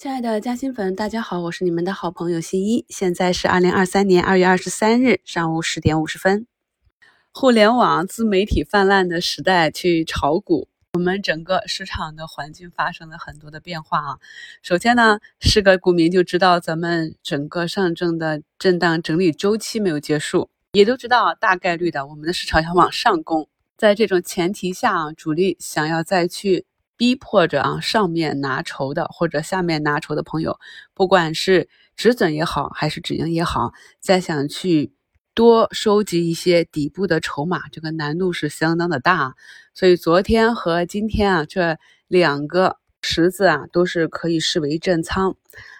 亲爱的嘉兴粉，大家好，我是你们的好朋友新一。现在是二零二三年二月二十三日上午十点五十分。互联网自媒体泛滥的时代，去炒股，我们整个市场的环境发生了很多的变化啊。首先呢，是个股民就知道咱们整个上证的震荡整理周期没有结束，也都知道大概率的我们的市场要往上攻。在这种前提下啊，主力想要再去。逼迫着啊，上面拿筹的或者下面拿筹的朋友，不管是止损也好，还是止盈也好，再想去多收集一些底部的筹码，这个难度是相当的大。所以昨天和今天啊，这两个池子啊，都是可以视为震仓。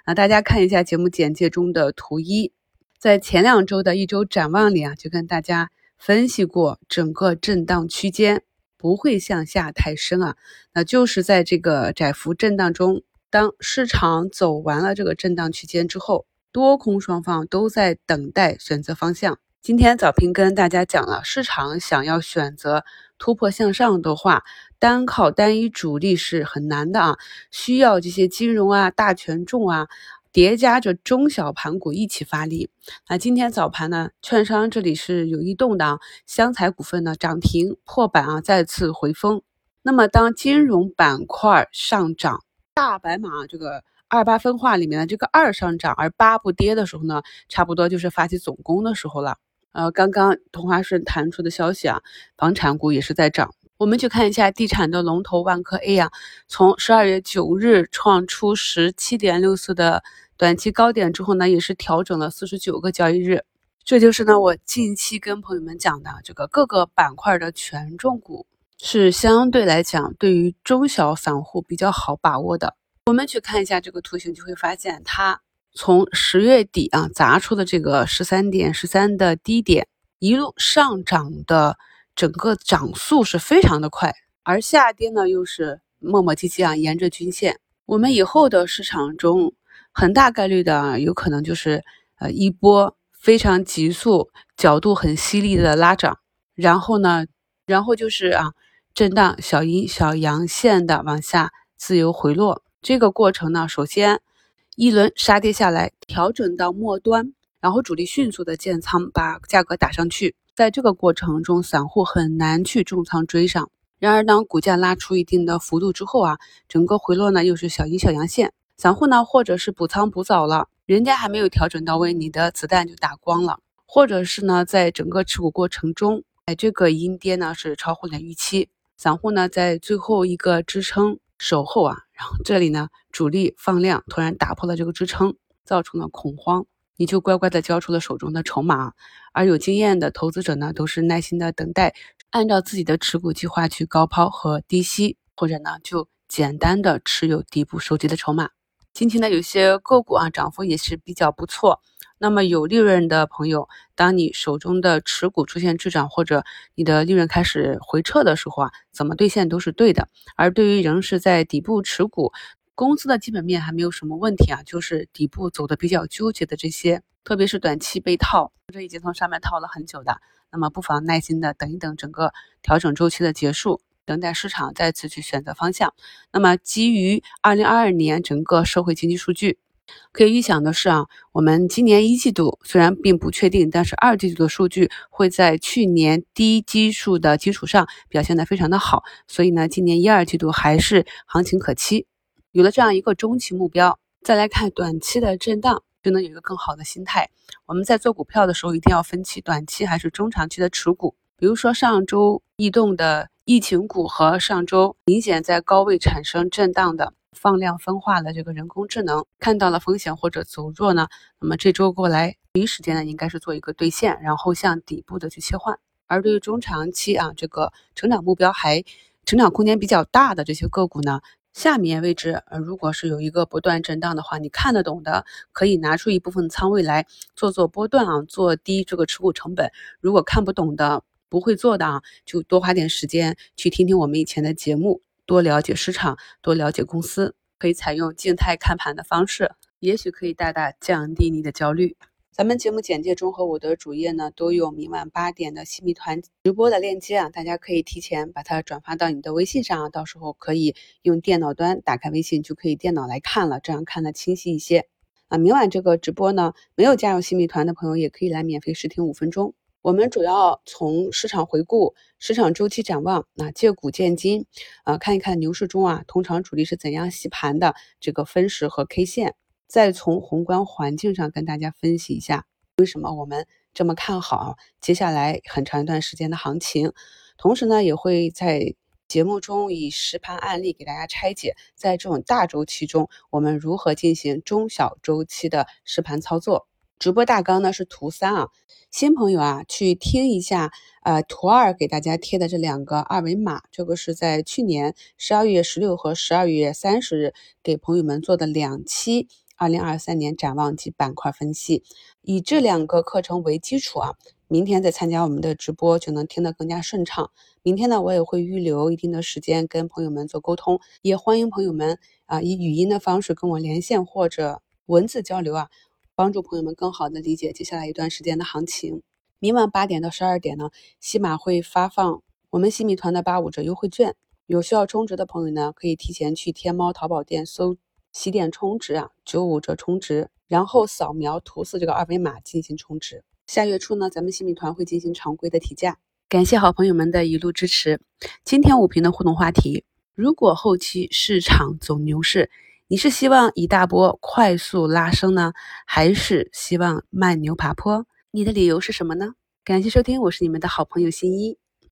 啊，大家看一下节目简介中的图一，在前两周的一周展望里啊，就跟大家分析过整个震荡区间。不会向下太深啊，那就是在这个窄幅震荡中，当市场走完了这个震荡区间之后，多空双方都在等待选择方向。今天早评跟大家讲了，市场想要选择突破向上的话，单靠单一主力是很难的啊，需要这些金融啊、大权重啊。叠加着中小盘股一起发力，那今天早盘呢，券商这里是有异动的啊，湘财股份呢涨停破板啊，再次回风。那么当金融板块上涨，大白马这个二八分化里面的这个二上涨而八不跌的时候呢，差不多就是发起总攻的时候了。呃，刚刚同花顺弹出的消息啊，房产股也是在涨。我们去看一下地产的龙头万科 A 啊，从十二月九日创出十七点六四的短期高点之后呢，也是调整了四十九个交易日。这就是呢，我近期跟朋友们讲的这个各个板块的权重股是相对来讲对于中小散户比较好把握的。我们去看一下这个图形，就会发现它从十月底啊砸出的这个十三点十三的低点，一路上涨的。整个涨速是非常的快，而下跌呢又是磨磨唧唧啊，沿着均线。我们以后的市场中，很大概率的有可能就是呃一波非常急速、角度很犀利的拉涨，然后呢，然后就是啊震荡小阴小阳线的往下自由回落。这个过程呢，首先一轮杀跌下来，调整到末端，然后主力迅速的建仓，把价格打上去。在这个过程中，散户很难去重仓追上。然而，当股价拉出一定的幅度之后啊，整个回落呢又是小阴小阳线，散户呢或者是补仓补早了，人家还没有调整到位，你的子弹就打光了；或者是呢，在整个持股过程中，哎，这个阴跌呢是超乎你的预期，散户呢在最后一个支撑守候啊，然后这里呢主力放量突然打破了这个支撑，造成了恐慌。你就乖乖的交出了手中的筹码，而有经验的投资者呢，都是耐心的等待，按照自己的持股计划去高抛和低吸，或者呢就简单的持有底部收集的筹码。今天呢有些个股啊涨幅也是比较不错，那么有利润的朋友，当你手中的持股出现滞涨或者你的利润开始回撤的时候啊，怎么兑现都是对的。而对于仍是在底部持股，公司的基本面还没有什么问题啊，就是底部走的比较纠结的这些，特别是短期被套这已经从上面套了很久的，那么不妨耐心的等一等整个调整周期的结束，等待市场再次去选择方向。那么基于二零二二年整个社会经济数据，可以预想的是啊，我们今年一季度虽然并不确定，但是二季度的数据会在去年低基数的基础上表现的非常的好，所以呢，今年一二季度还是行情可期。有了这样一个中期目标，再来看短期的震荡，就能有一个更好的心态。我们在做股票的时候，一定要分期短期还是中长期的持股。比如说上周异动的疫情股和上周明显在高位产生震荡的放量分化的这个人工智能，看到了风险或者走弱呢，那么这周过来第一时间呢，应该是做一个兑现，然后向底部的去切换。而对于中长期啊，这个成长目标还成长空间比较大的这些个股呢？下面位置，呃，如果是有一个不断震荡的话，你看得懂的，可以拿出一部分仓位来做做波段啊，做低这个持股成本。如果看不懂的，不会做的啊，就多花点时间去听听我们以前的节目，多了解市场，多了解公司，可以采用静态看盘的方式，也许可以大大降低你的焦虑。咱们节目简介中和我的主页呢都有明晚八点的新米团直播的链接啊，大家可以提前把它转发到你的微信上啊，到时候可以用电脑端打开微信就可以电脑来看了，这样看的清晰一些啊。明晚这个直播呢，没有加入新米团的朋友也可以来免费试听五分钟。我们主要从市场回顾、市场周期展望，那借古见今啊，看一看牛市中啊，通常主力是怎样洗盘的这个分时和 K 线。再从宏观环境上跟大家分析一下，为什么我们这么看好接下来很长一段时间的行情。同时呢，也会在节目中以实盘案例给大家拆解，在这种大周期中，我们如何进行中小周期的实盘操作。直播大纲呢是图三啊，新朋友啊去听一下，呃，图二给大家贴的这两个二维码，这个是在去年十二月十六和十二月三十日给朋友们做的两期。二零二三年展望及板块分析，以这两个课程为基础啊，明天再参加我们的直播就能听得更加顺畅。明天呢，我也会预留一定的时间跟朋友们做沟通，也欢迎朋友们啊以语音的方式跟我连线或者文字交流啊，帮助朋友们更好的理解接下来一段时间的行情。明晚八点到十二点呢，西马会发放我们西米团的八五折优惠券，有需要充值的朋友呢，可以提前去天猫、淘宝店搜。起点充值啊，九五折充值，然后扫描图四这个二维码进行充值。下月初呢，咱们新米团会进行常规的提价。感谢好朋友们的一路支持。今天五评的互动话题：如果后期市场走牛市，你是希望一大波快速拉升呢，还是希望慢牛爬坡？你的理由是什么呢？感谢收听，我是你们的好朋友新一。